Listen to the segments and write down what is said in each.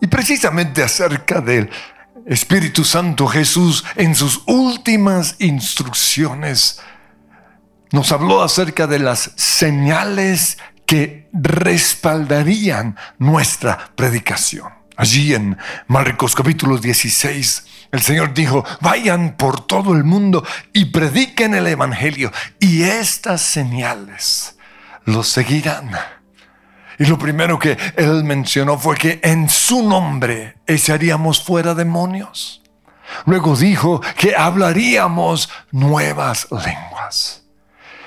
Y precisamente acerca del Espíritu Santo Jesús en sus últimas instrucciones nos habló acerca de las señales que respaldarían nuestra predicación. Allí en Marcos capítulo 16, el Señor dijo, vayan por todo el mundo y prediquen el Evangelio y estas señales los seguirán. Y lo primero que él mencionó fue que en su nombre echaríamos fuera demonios. Luego dijo que hablaríamos nuevas lenguas.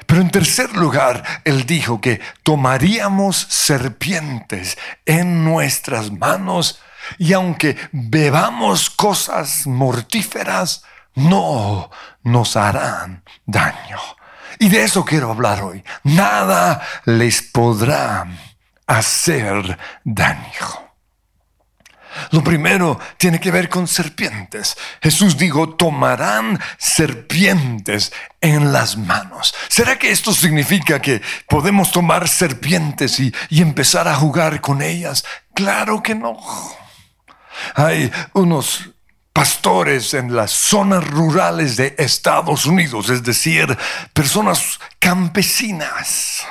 Pero en tercer lugar, él dijo que tomaríamos serpientes en nuestras manos y aunque bebamos cosas mortíferas, no nos harán daño. Y de eso quiero hablar hoy. Nada les podrá hacer daño. Lo primero tiene que ver con serpientes. Jesús dijo, tomarán serpientes en las manos. ¿Será que esto significa que podemos tomar serpientes y, empezar a jugar con ellas? Claro que no. Hay unos pastores en las zonas rurales de Estados Unidos, es decir, personas campesinas.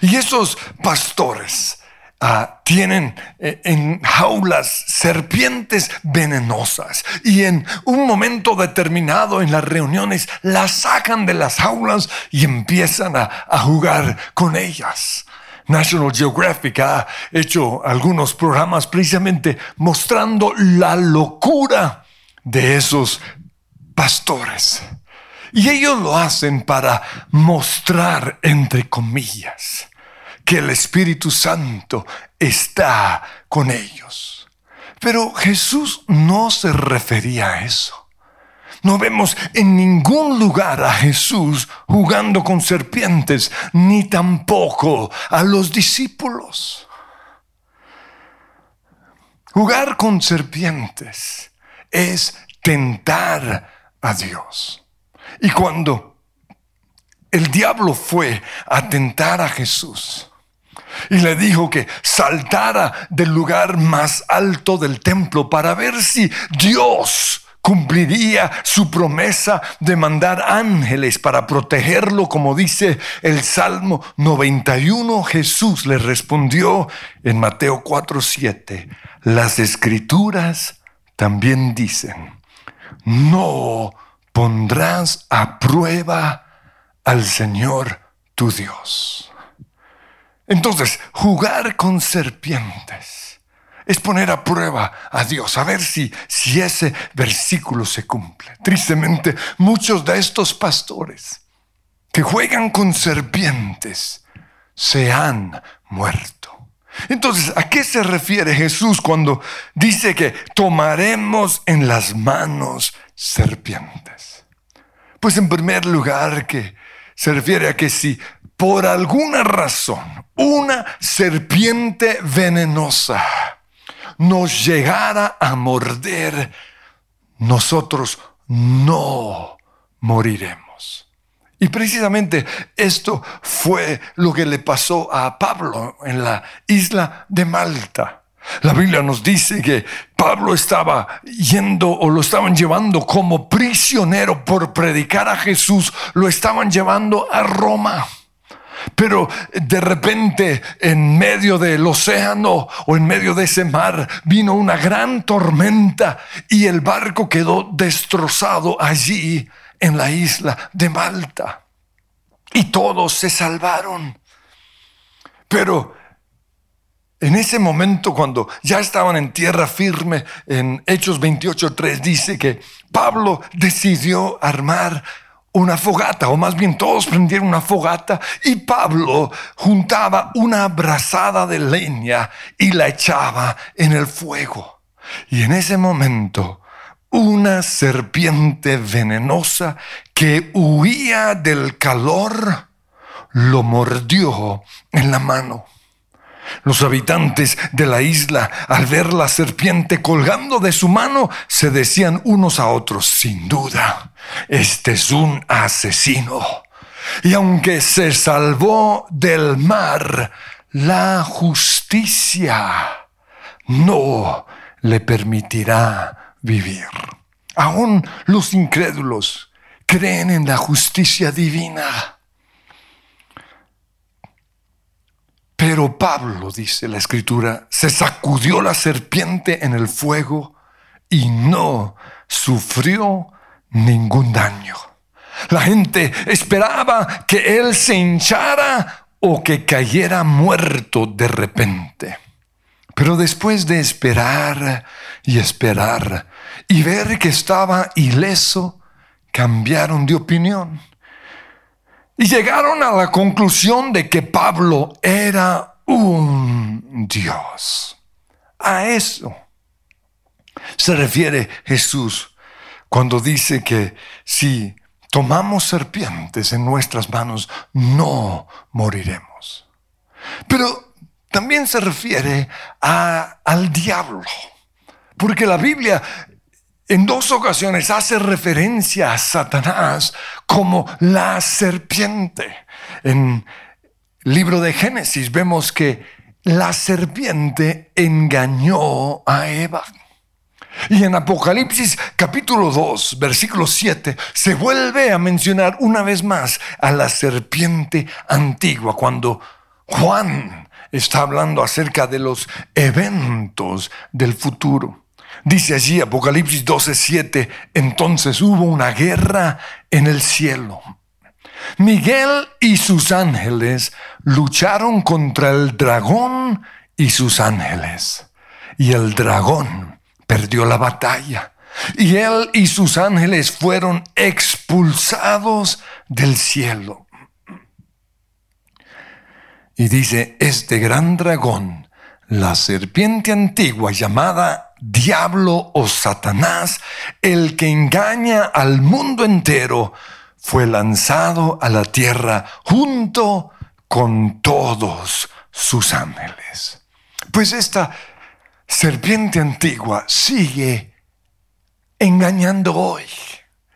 Y esos pastores Ah, tienen eh, en jaulas serpientes venenosas y en un momento determinado en las reuniones las sacan de las jaulas y empiezan a, a jugar con ellas. National Geographic ha hecho algunos programas precisamente mostrando la locura de esos pastores. Y ellos lo hacen para mostrar, entre comillas, que el Espíritu Santo está con ellos. Pero Jesús no se refería a eso. No vemos en ningún lugar a Jesús jugando con serpientes, ni tampoco a los discípulos. Jugar con serpientes es tentar a Dios. Y cuando el diablo fue a tentar a Jesús, y le dijo que saltara del lugar más alto del templo para ver si Dios cumpliría su promesa de mandar ángeles para protegerlo, como dice el Salmo 91. Jesús le respondió en Mateo 4:7, las escrituras también dicen, no pondrás a prueba al Señor tu Dios. Entonces, jugar con serpientes es poner a prueba a Dios, a ver si, si ese versículo se cumple. Tristemente, muchos de estos pastores que juegan con serpientes se han muerto. Entonces, ¿a qué se refiere Jesús cuando dice que tomaremos en las manos serpientes? Pues en primer lugar que se refiere a que si por alguna razón una serpiente venenosa nos llegara a morder, nosotros no moriremos. Y precisamente esto fue lo que le pasó a Pablo en la isla de Malta. La Biblia nos dice que Pablo estaba yendo o lo estaban llevando como prisionero por predicar a Jesús, lo estaban llevando a Roma. Pero de repente en medio del océano o en medio de ese mar vino una gran tormenta y el barco quedó destrozado allí en la isla de Malta. Y todos se salvaron. Pero en ese momento, cuando ya estaban en tierra firme, en Hechos 28.3 dice que Pablo decidió armar una fogata, o más bien todos prendieron una fogata y Pablo juntaba una brazada de leña y la echaba en el fuego. Y en ese momento, una serpiente venenosa que huía del calor lo mordió en la mano. Los habitantes de la isla, al ver la serpiente colgando de su mano, se decían unos a otros, sin duda, este es un asesino. Y aunque se salvó del mar, la justicia no le permitirá vivir. Aún los incrédulos creen en la justicia divina. Pero Pablo, dice la escritura, se sacudió la serpiente en el fuego y no sufrió ningún daño. La gente esperaba que él se hinchara o que cayera muerto de repente. Pero después de esperar y esperar y ver que estaba ileso, cambiaron de opinión. Y llegaron a la conclusión de que Pablo era un Dios. A eso se refiere Jesús cuando dice que si tomamos serpientes en nuestras manos, no moriremos. Pero también se refiere al diablo, porque la Biblia en dos ocasiones hace referencia a Satanás como la serpiente. En el libro de Génesis vemos que la serpiente engañó a Eva. Y en Apocalipsis capítulo 2, versículo 7, se vuelve a mencionar una vez más a la serpiente antigua cuando Juan está hablando acerca de los eventos del futuro. Dice allí Apocalipsis 12:7, entonces hubo una guerra en el cielo. Miguel y sus ángeles lucharon contra el dragón y sus ángeles. Y el dragón perdió la batalla. Y él y sus ángeles fueron expulsados del cielo. Y dice, este gran dragón, la serpiente antigua llamada diablo o Satanás, el que engaña al mundo entero, fue lanzado a la tierra junto con todos sus ángeles. Pues esta serpiente antigua sigue engañando hoy,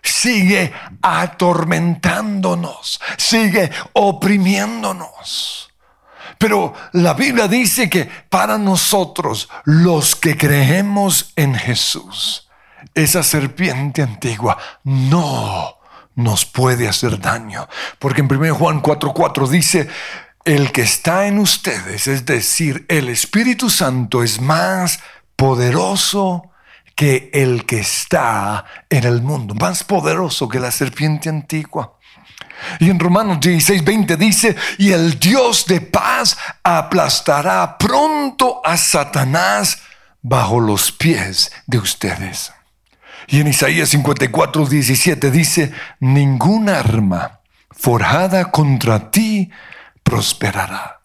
sigue atormentándonos, sigue oprimiéndonos. Pero la Biblia dice que para nosotros, los que creemos en Jesús, esa serpiente antigua no nos puede hacer daño. Porque en 1 Juan 4:4 dice, el que está en ustedes, es decir, el Espíritu Santo es más poderoso que el que está en el mundo, más poderoso que la serpiente antigua. Y en Romanos 16, 20 dice, y el Dios de paz aplastará pronto a Satanás bajo los pies de ustedes. Y en Isaías 54, 17 dice, ningún arma forjada contra ti prosperará.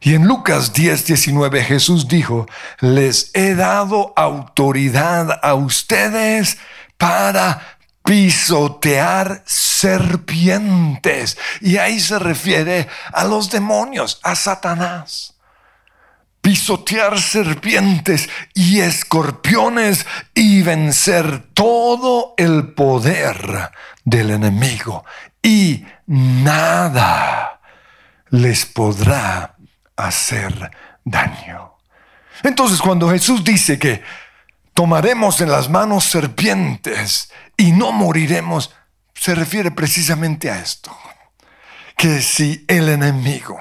Y en Lucas 10, 19 Jesús dijo, les he dado autoridad a ustedes para pisotear serpientes. Y ahí se refiere a los demonios, a Satanás. Pisotear serpientes y escorpiones y vencer todo el poder del enemigo. Y nada les podrá hacer daño. Entonces cuando Jesús dice que tomaremos en las manos serpientes y no moriremos, se refiere precisamente a esto. Que si el enemigo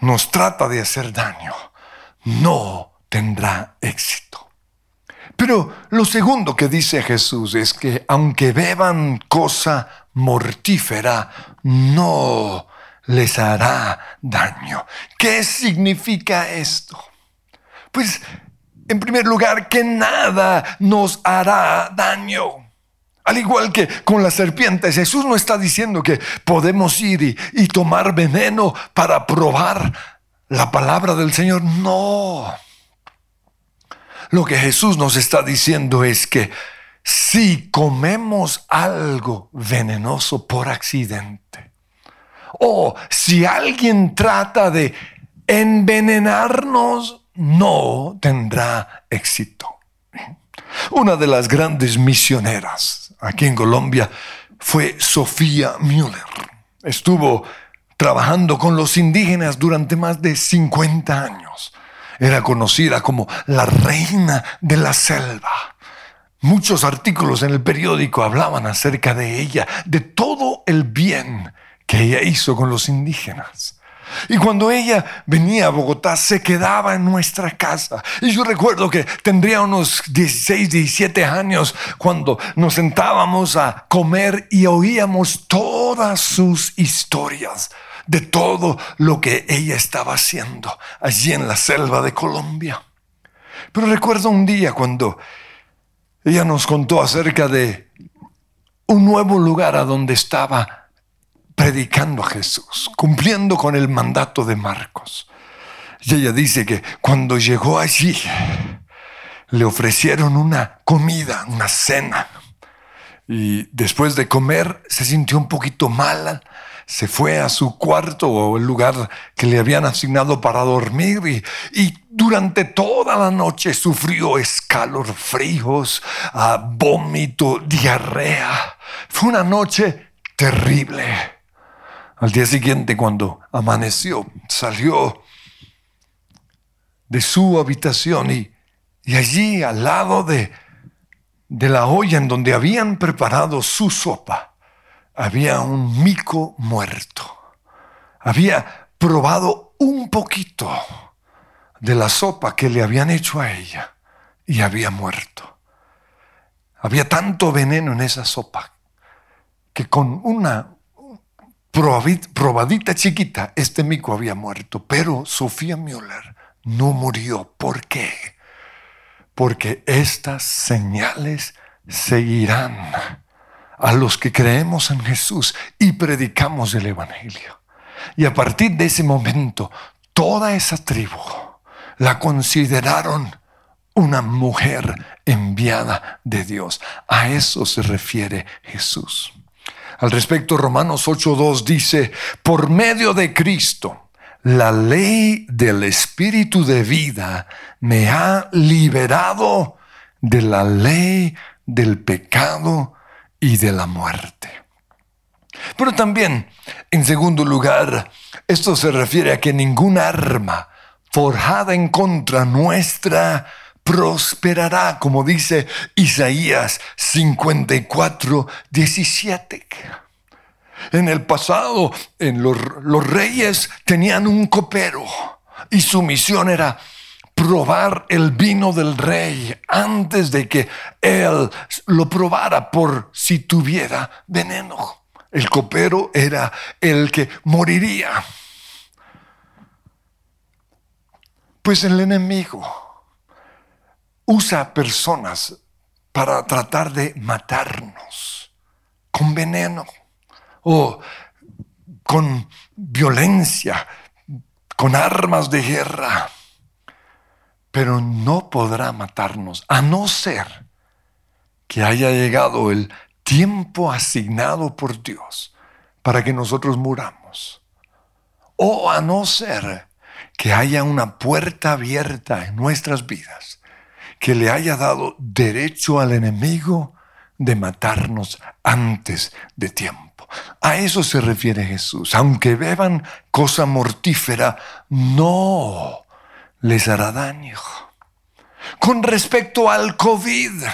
nos trata de hacer daño, no tendrá éxito. Pero lo segundo que dice Jesús es que aunque beban cosa mortífera, no les hará daño. ¿Qué significa esto? Pues en primer lugar, que nada nos hará daño. Al igual que con las serpientes, Jesús no está diciendo que podemos ir y, tomar veneno para probar la palabra del Señor. No. Lo que Jesús nos está diciendo es que si comemos algo venenoso por accidente, o si alguien trata de envenenarnos, no tendrá éxito. Una de las grandes misioneras aquí en Colombia fue Sofía Müller. Estuvo trabajando con los indígenas durante más de 50 años. Era conocida como la reina de la selva. Muchos artículos en el periódico hablaban acerca de ella, de todo el bien que ella hizo con los indígenas. Y cuando ella venía a Bogotá, se quedaba en nuestra casa. Y yo recuerdo que tendría unos 16, 17 años cuando nos sentábamos a comer y oíamos todas sus historias de todo lo que ella estaba haciendo allí en la selva de Colombia. Pero recuerdo un día cuando ella nos contó acerca de un nuevo lugar a donde estaba predicando a Jesús, cumpliendo con el mandato de Marcos. Y ella dice que cuando llegó allí, le ofrecieron una comida, una cena. Y después de comer se sintió un poquito mal, se fue a su cuarto o el lugar que le habían asignado para dormir y, durante toda la noche sufrió escalofríos, ah, vómito, diarrea. Fue una noche terrible. Al día siguiente, cuando amaneció, salió de su habitación y, allí al lado de, de la olla en donde habían preparado su sopa, había un mico muerto. Había probado un poquito de la sopa que le habían hecho a ella y había muerto. Había tanto veneno en esa sopa que con una probadita chiquita, este mico había muerto, pero Sofía Müller no murió. ¿Por qué? Porque estas señales seguirán a los que creemos en Jesús y predicamos el Evangelio. Y a partir de ese momento, toda esa tribu la consideraron una mujer enviada de Dios. A eso se refiere Jesús. Al respecto, Romanos 8.2 dice, por medio de Cristo, la ley del Espíritu de vida me ha liberado de la ley del pecado y de la muerte. Pero también, en segundo lugar, esto se refiere a que ninguna arma forjada en contra nuestra prosperará, como dice Isaías 54, 17. En el pasado, en los, los reyes tenían un copero y su misión era probar el vino del rey antes de que él lo probara por si tuviera veneno. El copero era el que moriría. Pues el enemigo usa personas para tratar de matarnos con veneno o con violencia, con armas de guerra, pero no podrá matarnos a no ser que haya llegado el tiempo asignado por Dios para que nosotros muramos. O a no ser que haya una puerta abierta en nuestras vidas que le haya dado derecho al enemigo de matarnos antes de tiempo. A eso se refiere Jesús. Aunque beban cosa mortífera, no les hará daño. Con respecto al COVID,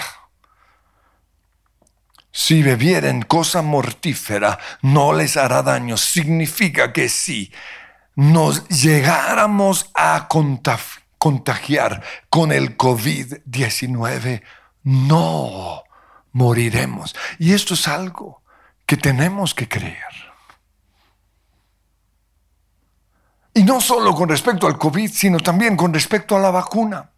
si bebieren cosa mortífera, no les hará daño. Significa que si nos llegáramos a contagiar, contagiar con el COVID-19, no moriremos. Y esto es algo que tenemos que creer. Y no solo con respecto al COVID, sino también con respecto a la vacuna.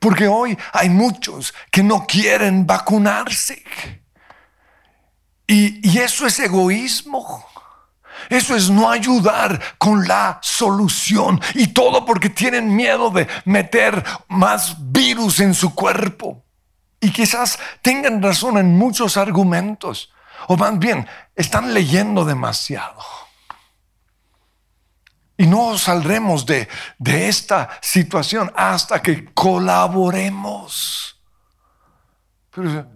Porque hoy hay muchos que no quieren vacunarse. Y, y eso es egoísmo. Eso es no ayudar con la solución. Y todo porque tienen miedo de meter más virus en su cuerpo. Y quizás tengan razón en muchos argumentos. O más bien, están leyendo demasiado. Y no saldremos de, de esta situación hasta que colaboremos. Pero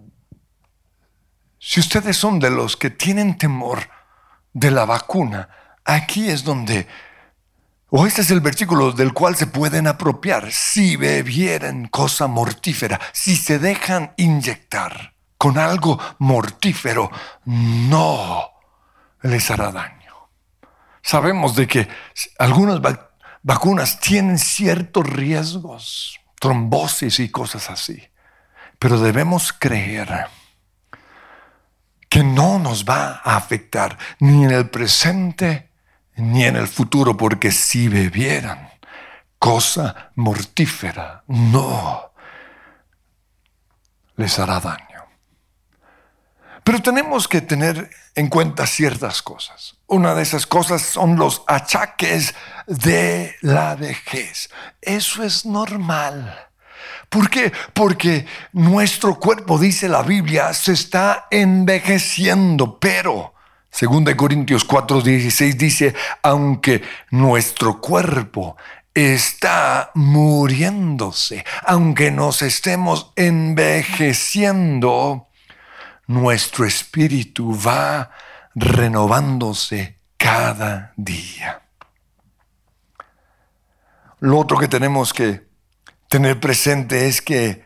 si ustedes son de los que tienen temor de la vacuna, aquí es donde O este es el versículo del cual se pueden apropiar. Si bebieren cosa mortífera, si se dejan inyectar con algo mortífero, no les hará daño. Sabemos de que algunas vacunas tienen ciertos riesgos, trombosis y cosas así, pero debemos creer que no nos va a afectar ni en el presente ni en el futuro, porque si bebieran cosa mortífera, no les hará daño. Pero tenemos que tener en cuenta ciertas cosas. Una de esas cosas son los achaques de la vejez. Eso es normal. ¿Por qué? Porque nuestro cuerpo, dice la Biblia, se está envejeciendo, pero 2 Corintios 4:16 dice, aunque nuestro cuerpo está muriéndose, aunque nos estemos envejeciendo, nuestro espíritu va renovándose cada día. Lo otro que tenemos que tener presente es que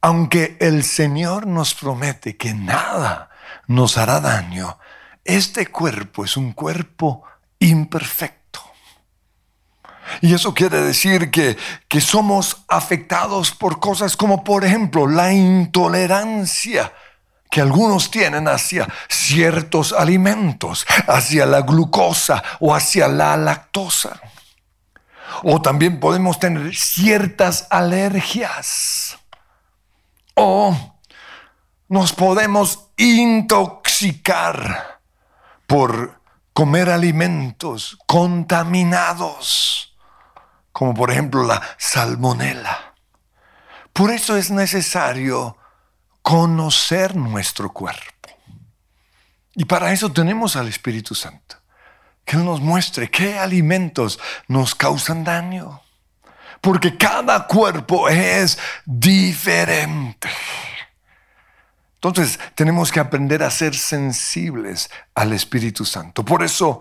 aunque el Señor nos promete que nada nos hará daño, este cuerpo es un cuerpo imperfecto. Y eso quiere decir que, que, somos afectados por cosas como por ejemplo la intolerancia que algunos tienen hacia ciertos alimentos, hacia la glucosa o hacia la lactosa. O también podemos tener ciertas alergias. O nos podemos intoxicar por comer alimentos contaminados, como por ejemplo la salmonela. Por eso es necesario conocer nuestro cuerpo. Y para eso tenemos al Espíritu Santo, que Él nos muestre qué alimentos nos causan daño. Porque cada cuerpo es diferente. Entonces tenemos que aprender a ser sensibles al Espíritu Santo. Por eso,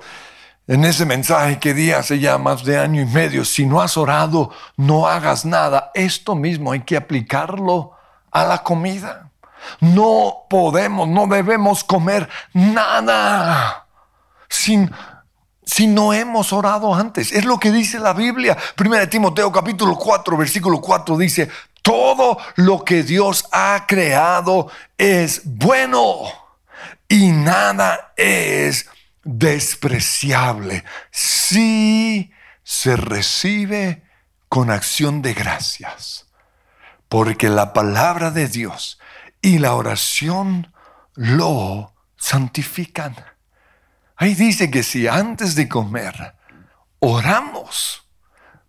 en ese mensaje que di hace ya más de año y medio, si no has orado, no hagas nada. Esto mismo hay que aplicarlo a la comida. No podemos, no debemos comer nada sin, si no hemos orado antes. Es lo que dice la Biblia. Primera Timoteo capítulo 4, versículo 4 dice, todo lo que Dios ha creado es bueno y nada es despreciable si se recibe con acción de gracias. Porque la palabra de Dios y la oración lo santifican. Ahí dice que si antes de comer oramos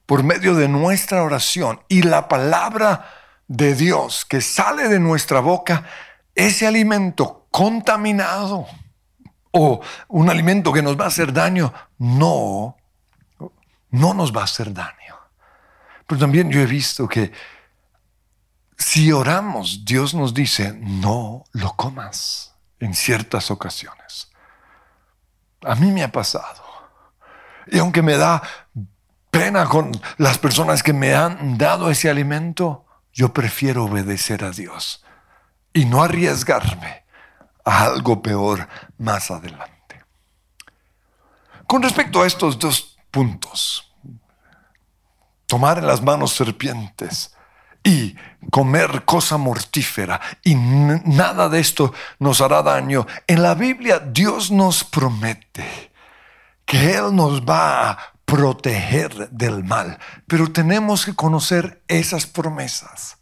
por medio de nuestra oración y la palabra de Dios que sale de nuestra boca, ese alimento contaminado o un alimento que nos va a hacer daño, no, no nos va a hacer daño. Pero también yo he visto que si oramos, Dios nos dice, no lo comas en ciertas ocasiones. A mí me ha pasado. Y aunque me da pena con las personas que me han dado ese alimento, yo prefiero obedecer a Dios y no arriesgarme a algo peor más adelante. Con respecto a estos dos puntos, tomar en las manos serpientes y comer cosa mortífera y nada de esto nos hará daño. En la Biblia Dios nos promete que Él nos va a proteger del mal, pero tenemos que conocer esas promesas.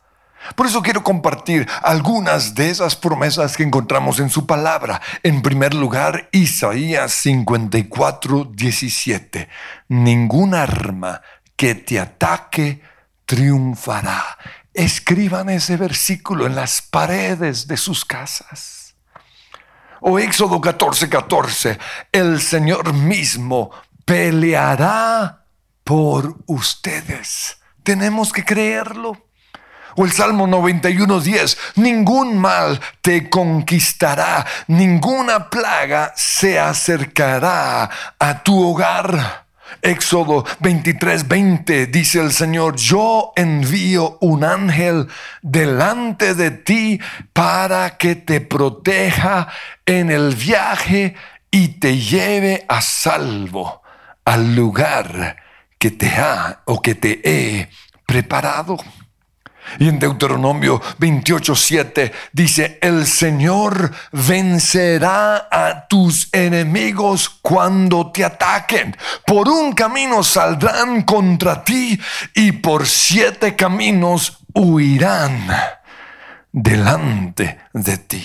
Por eso quiero compartir algunas de esas promesas que encontramos en su palabra. En primer lugar, Isaías 54, 17. Ningún arma que te ataque triunfará. Escriban ese versículo en las paredes de sus casas. O Éxodo 14, 14. El Señor mismo peleará por ustedes. Tenemos que creerlo. O el Salmo 91, 10. Ningún mal te conquistará, ninguna plaga se acercará a tu hogar Éxodo 23, 20 dice el Señor, yo envío un ángel delante de ti para que te proteja en el viaje y te lleve a salvo al lugar que te ha o que te he preparado. Y en Deuteronomio 28:7 dice, el Señor vencerá a tus enemigos cuando te ataquen. Por un camino saldrán contra ti y por siete caminos huirán delante de ti.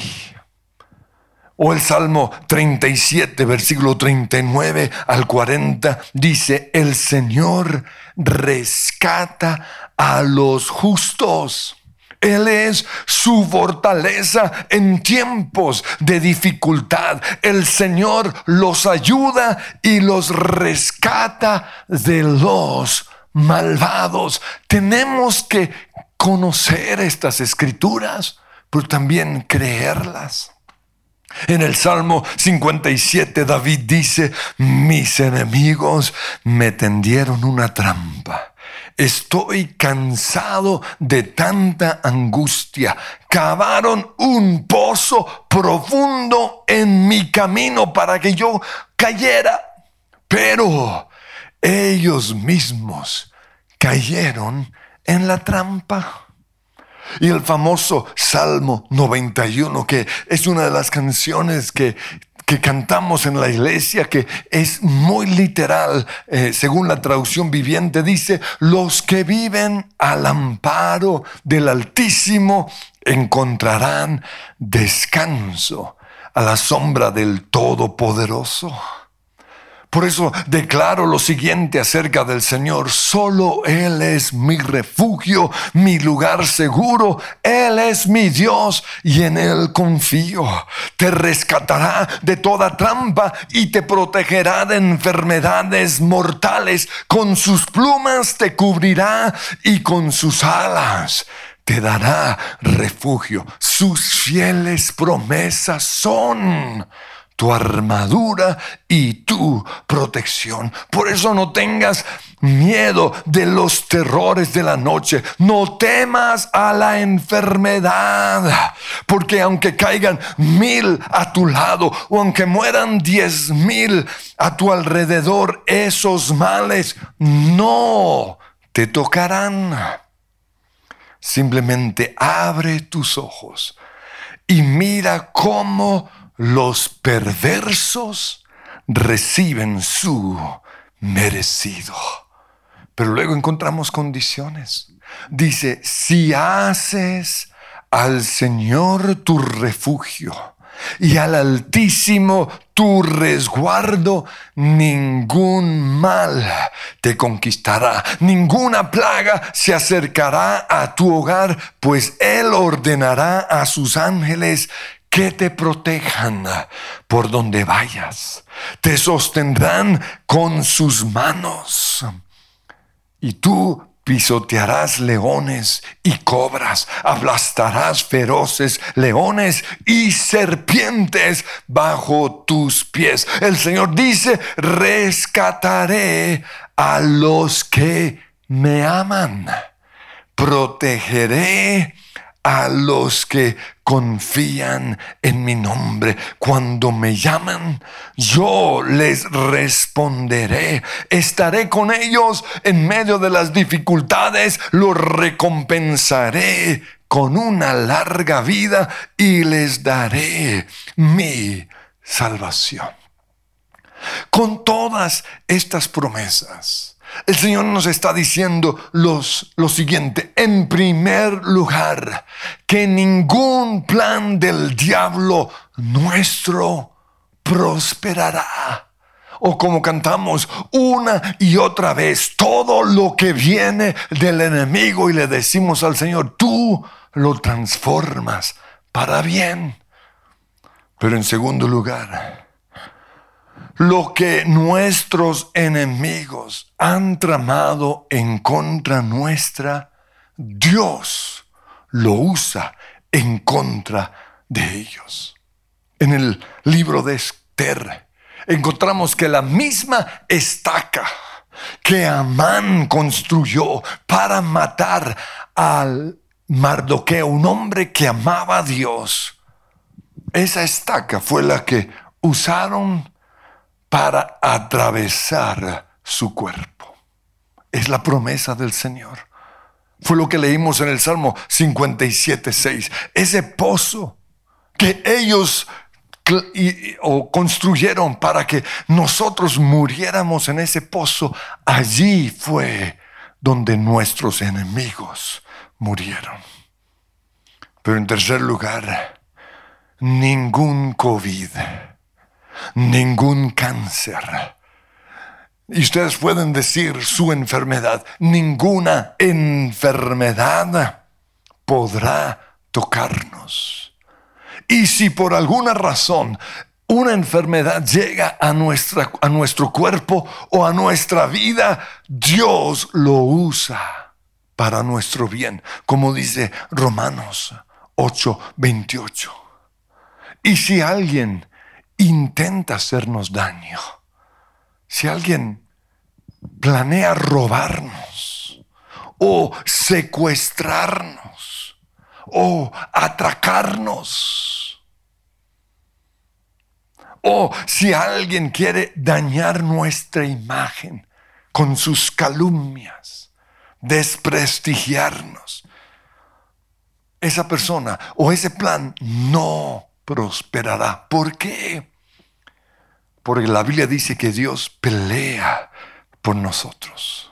O el Salmo 37, versículo 39 al 40, dice, el Señor rescata a los justos. Él es su fortaleza en tiempos de dificultad. El Señor los ayuda y los rescata de los malvados. Tenemos que conocer estas escrituras, pero también creerlas. En el Salmo 57 David dice, mis enemigos me tendieron una trampa. Estoy cansado de tanta angustia. Cavaron un pozo profundo en mi camino para que yo cayera. Pero ellos mismos cayeron en la trampa. Y el famoso Salmo 91, que es una de las canciones que, cantamos en la iglesia, que es muy literal, eh, según la traducción viviente, dice, los que viven al amparo del Altísimo encontrarán descanso a la sombra del Todopoderoso. Por eso declaro lo siguiente acerca del Señor. Solo Él es mi refugio, mi lugar seguro. Él es mi Dios y en Él confío. Te rescatará de toda trampa y te protegerá de enfermedades mortales. Con sus plumas te cubrirá y con sus alas te dará refugio. Sus fieles promesas son tu armadura y tu protección. Por eso no tengas miedo de los terrores de la noche. No temas a la enfermedad. Porque aunque caigan mil a tu lado o aunque mueran diez mil a tu alrededor, esos males no te tocarán. Simplemente abre tus ojos y mira cómo los perversos reciben su merecido. Pero luego encontramos condiciones. Dice, si haces al Señor tu refugio y al Altísimo tu resguardo, ningún mal te conquistará, ninguna plaga se acercará a tu hogar, pues Él ordenará a sus ángeles que te protejan por donde vayas. Te sostendrán con sus manos. Y tú pisotearás leones y cobras, aplastarás feroces leones y serpientes bajo tus pies. El Señor dice, rescataré a los que me aman, protegeré a los que confían en mi nombre. Cuando me llaman, yo les responderé. Estaré con ellos en medio de las dificultades, los recompensaré con una larga vida y les daré mi salvación. Con todas estas promesas, el Señor nos está diciendo los, lo siguiente. En primer lugar, que ningún plan del diablo nuestro prosperará. O como cantamos una y otra vez, todo lo que viene del enemigo y le decimos al Señor, tú lo transformas para bien. Pero en segundo lugar, lo que nuestros enemigos han tramado en contra nuestra, Dios lo usa en contra de ellos. En el libro de Esther encontramos que la misma estaca que Amán construyó para matar al Mardoqueo, un hombre que amaba a Dios. Esa estaca fue la que usaron para atravesar su cuerpo. Es la promesa del Señor. Fue lo que leímos en el Salmo 57, 6. Ese pozo que ellos o construyeron para que nosotros muriéramos en ese pozo, allí fue donde nuestros enemigos murieron. Pero en tercer lugar, ningún COVID, ningún cáncer. Y ustedes pueden decir su enfermedad, ninguna enfermedad podrá tocarnos. Y si por alguna razón una enfermedad llega a, nuestra, a nuestro cuerpo o a nuestra vida, Dios lo usa para nuestro bien, como dice Romanos 8, 28. Y si alguien intenta hacernos daño, si alguien planea robarnos o secuestrarnos o atracarnos, o si alguien quiere dañar nuestra imagen con sus calumnias, desprestigiarnos, esa persona o ese plan no prosperará. ¿Por qué? Porque la Biblia dice que Dios pelea por nosotros.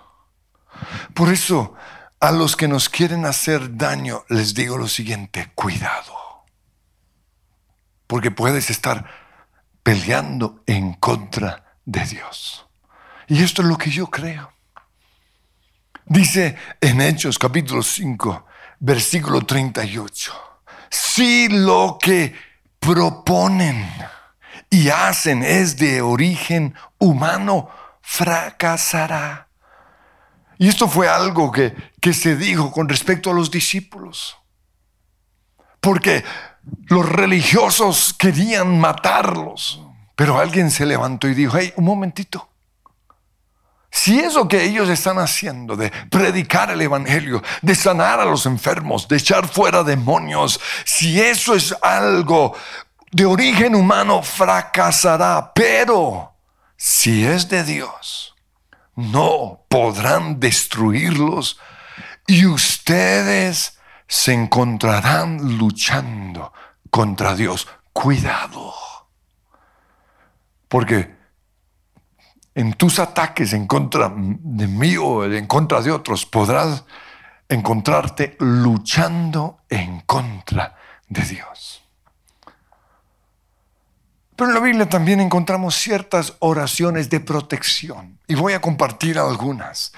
Por eso, a los que nos quieren hacer daño, les digo lo siguiente, cuidado. Porque puedes estar peleando en contra de Dios. Y esto es lo que yo creo. Dice en Hechos capítulo 5, versículo 38, si lo que proponen y hacen es de origen humano, fracasará. Y esto fue algo que, que se dijo con respecto a los discípulos. Porque los religiosos querían matarlos, pero alguien se levantó y dijo, hey, un momentito. Si eso que ellos están haciendo de predicar el Evangelio, de sanar a los enfermos, de echar fuera demonios, si eso es algo de origen humano fracasará, pero si es de Dios, no podrán destruirlos y ustedes se encontrarán luchando contra Dios. Cuidado. Porque en tus ataques en contra de mí o en contra de otros podrás encontrarte luchando en contra de Dios. Pero en la Biblia también encontramos ciertas oraciones de protección. Y voy a compartir algunas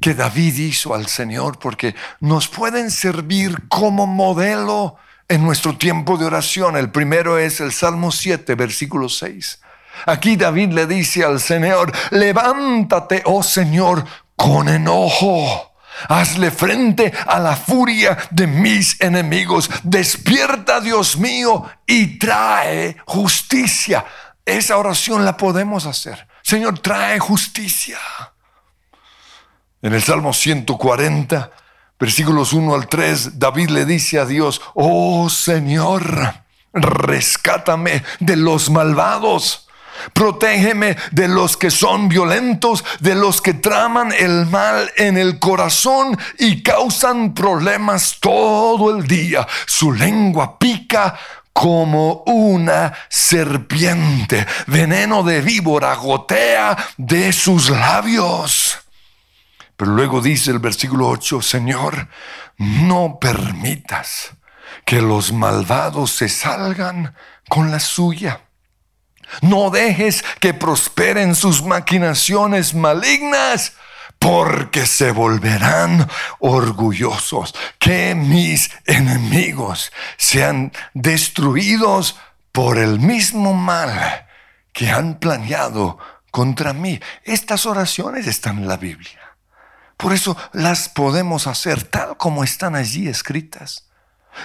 que David hizo al Señor porque nos pueden servir como modelo en nuestro tiempo de oración. El primero es el Salmo 7, versículo 6. Aquí David le dice al Señor, levántate, oh Señor, con enojo Hazle frente a la furia de mis enemigos. Despierta, Dios mío, y trae justicia. Esa oración la podemos hacer. Señor, trae justicia. En el Salmo 140, versículos 1 al 3, David le dice a Dios, oh Señor, rescátame de los malvados Protégeme de los que son violentos, de los que traman el mal en el corazón y causan problemas todo el día. Su lengua pica como una serpiente. Veneno de víbora gotea de sus labios. Pero luego dice el versículo 8, Señor, no permitas que los malvados se salgan con la suya no dejes que prosperen sus maquinaciones malignas, porque se volverán orgullosos. Que mis enemigos sean destruidos por el mismo mal que han planeado contra mí. Estas oraciones están en la Biblia. Por eso las podemos hacer tal como están allí escritas.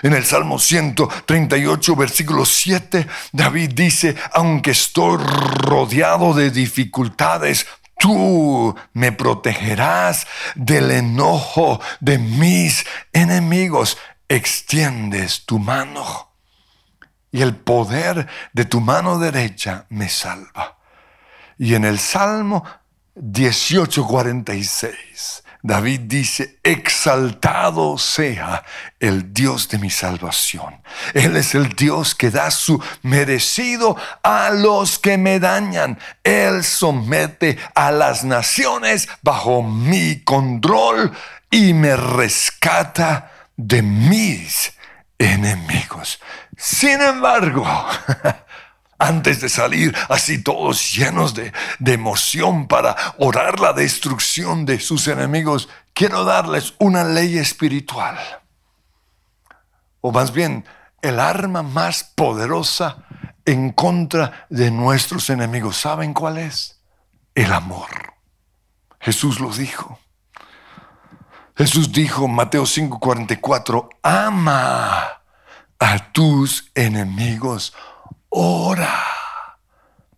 En el Salmo 138, versículo 7, David dice, aunque estoy rodeado de dificultades, Tú me protegerás del enojo de mis enemigos. Extiendes tu mano y el poder de tu mano derecha me salva. Y en el Salmo 18:46, David dice, exaltado sea el Dios de mi salvación. Él es el Dios que da su merecido a los que me dañan. Él somete a las naciones bajo mi control y me rescata de mis enemigos. Sin embargo, antes de salir así todos llenos de, emoción para orar la destrucción de sus enemigos, quiero darles una ley espiritual. O más bien, el arma más poderosa en contra de nuestros enemigos. ¿Saben cuál es? El amor. Jesús lo dijo. Jesús dijo, Mateo 5:44, ama a tus enemigos ora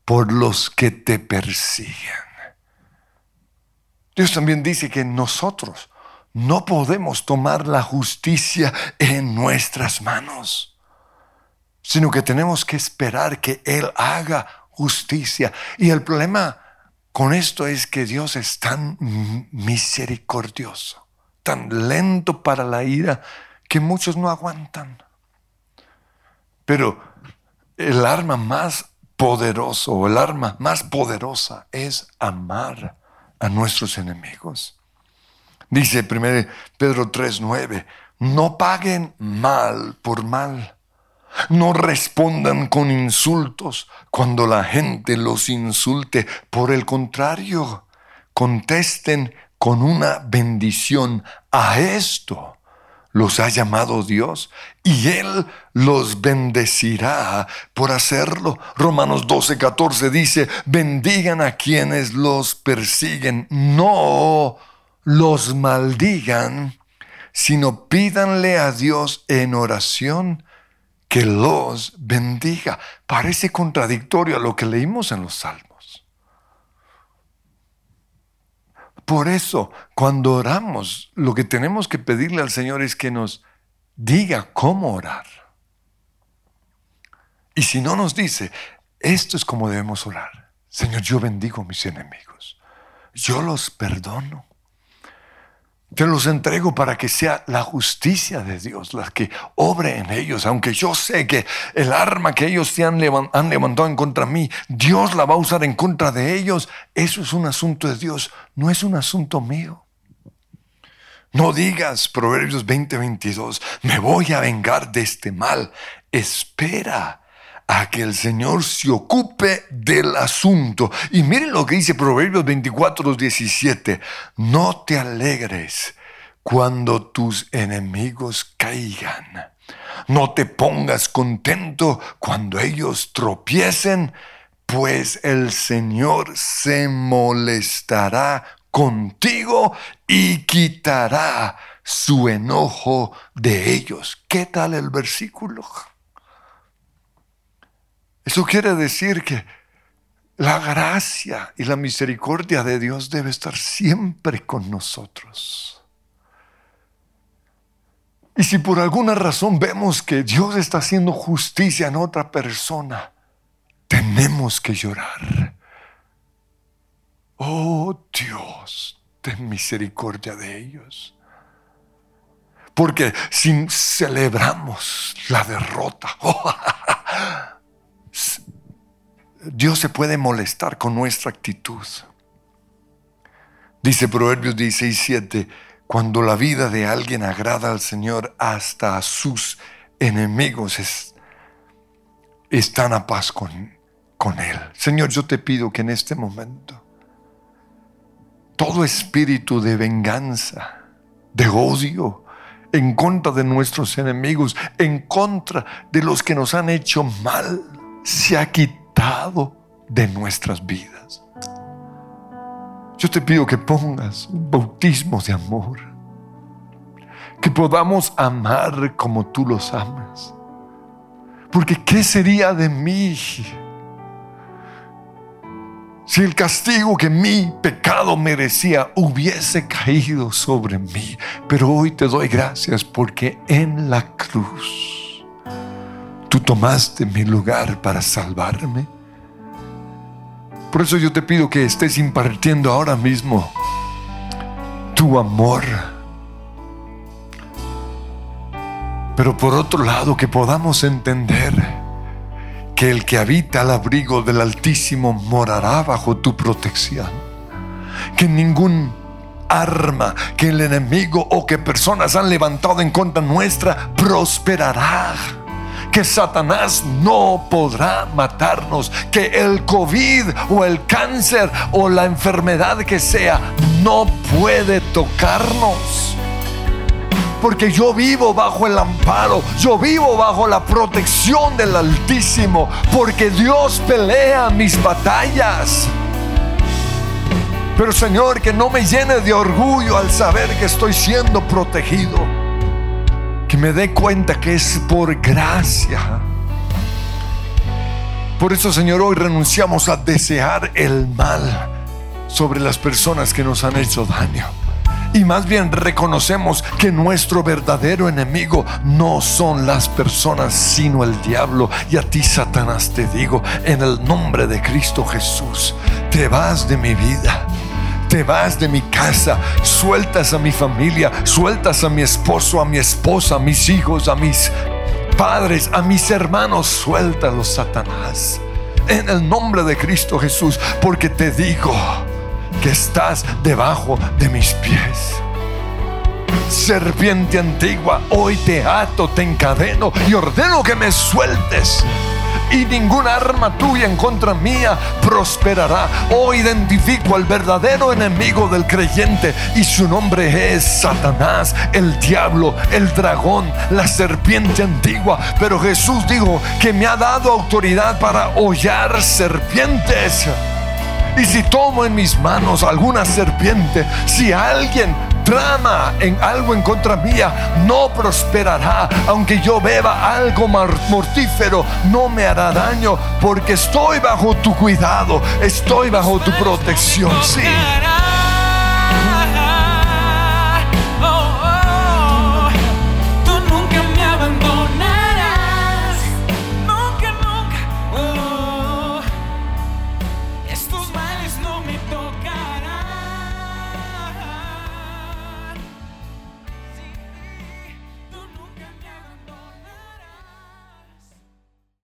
por los que te persiguen. Dios también dice que nosotros no podemos tomar la justicia en nuestras manos, sino que tenemos que esperar que Él haga justicia. Y el problema con esto es que Dios es tan misericordioso, tan lento para la ira, que muchos no aguantan. Pero el arma más poderoso el arma más poderosa es amar a nuestros enemigos. Dice 1 Pedro 3:9, no paguen mal por mal. No respondan con insultos cuando la gente los insulte. Por el contrario, contesten con una bendición a esto los ha llamado Dios y Él los bendecirá por hacerlo. Romanos 12, 14 dice, bendigan a quienes los persiguen, no los maldigan, sino pídanle a Dios en oración que los bendiga. Parece contradictorio a lo que leímos en los salmos. Por eso, cuando oramos, lo que tenemos que pedirle al Señor es que nos diga cómo orar. Y si no nos dice, esto es como debemos orar. Señor, yo bendigo a mis enemigos. Yo los perdono. Te los entrego para que sea la justicia de Dios la que obre en ellos, aunque yo sé que el arma que ellos han, han levantado en contra mí, Dios la va a usar en contra de ellos. Eso es un asunto de Dios, no es un asunto mío. No digas, Proverbios 20, 22, me voy a vengar de este mal. Espera a que el Señor se ocupe del asunto. Y miren lo que dice Proverbios 24, 17. No te alegres cuando tus enemigos caigan. No te pongas contento cuando ellos tropiecen, pues el Señor se molestará contigo y quitará su enojo de ellos. ¿Qué tal el versículo? Eso quiere decir que la gracia y la misericordia de Dios debe estar siempre con nosotros. Y si por alguna razón vemos que Dios está haciendo justicia en otra persona, tenemos que llorar. Oh Dios, ten misericordia de ellos. Porque si celebramos la derrota, oh, Dios se puede molestar con nuestra actitud. Dice Proverbios 16:7, cuando la vida de alguien agrada al Señor, hasta a sus enemigos están a paz con, con Él. Señor, yo te pido que en este momento todo espíritu de venganza, de odio, en contra de nuestros enemigos, en contra de los que nos han hecho mal, se ha quitado de nuestras vidas. Yo te pido que pongas un bautismo de amor, que podamos amar como tú los amas. Porque ¿qué sería de mí si el castigo que mi pecado merecía hubiese caído sobre mí. Pero hoy te doy gracias porque en la cruz tú tomaste mi lugar para salvarme. Por eso yo te pido que estés impartiendo ahora mismo tu amor. Pero por otro lado, que podamos entender que el que habita al abrigo del Altísimo morará bajo tu protección. Que ningún arma que el enemigo o que personas han levantado en contra nuestra prosperará que Satanás no podrá matarnos, que el COVID o el cáncer o la enfermedad que sea no puede tocarnos. Porque yo vivo bajo el amparo, yo vivo bajo la protección del Altísimo, porque Dios pelea mis batallas. Pero Señor, que no me llene de orgullo al saber que estoy siendo protegido que me dé cuenta que es por gracia. Por eso, Señor, hoy renunciamos a desear el mal sobre las personas que nos han hecho daño. Y más bien reconocemos que nuestro verdadero enemigo no son las personas, sino el diablo. Y a ti, Satanás, te digo, en el nombre de Cristo Jesús, te vas de mi vida te vas de mi casa, sueltas a mi familia, sueltas a mi esposo, a mi esposa, a mis hijos, a mis padres, a mis hermanos, suéltalos, Satanás. En el nombre de Cristo Jesús, porque te digo que estás debajo de mis pies. Serpiente antigua, hoy te ato, te encadeno y ordeno que me sueltes y ninguna arma tuya en contra mía prosperará. Hoy identifico al verdadero enemigo del creyente y su nombre es Satanás, el diablo, el dragón, la serpiente antigua. Pero Jesús dijo que me ha dado autoridad para hollar serpientes. Y si tomo en mis manos alguna serpiente, si alguien trama en algo en contra mía, no prosperará. Aunque yo beba algo mortífero, no me hará daño, porque estoy bajo tu cuidado, estoy bajo tu protección. Sí.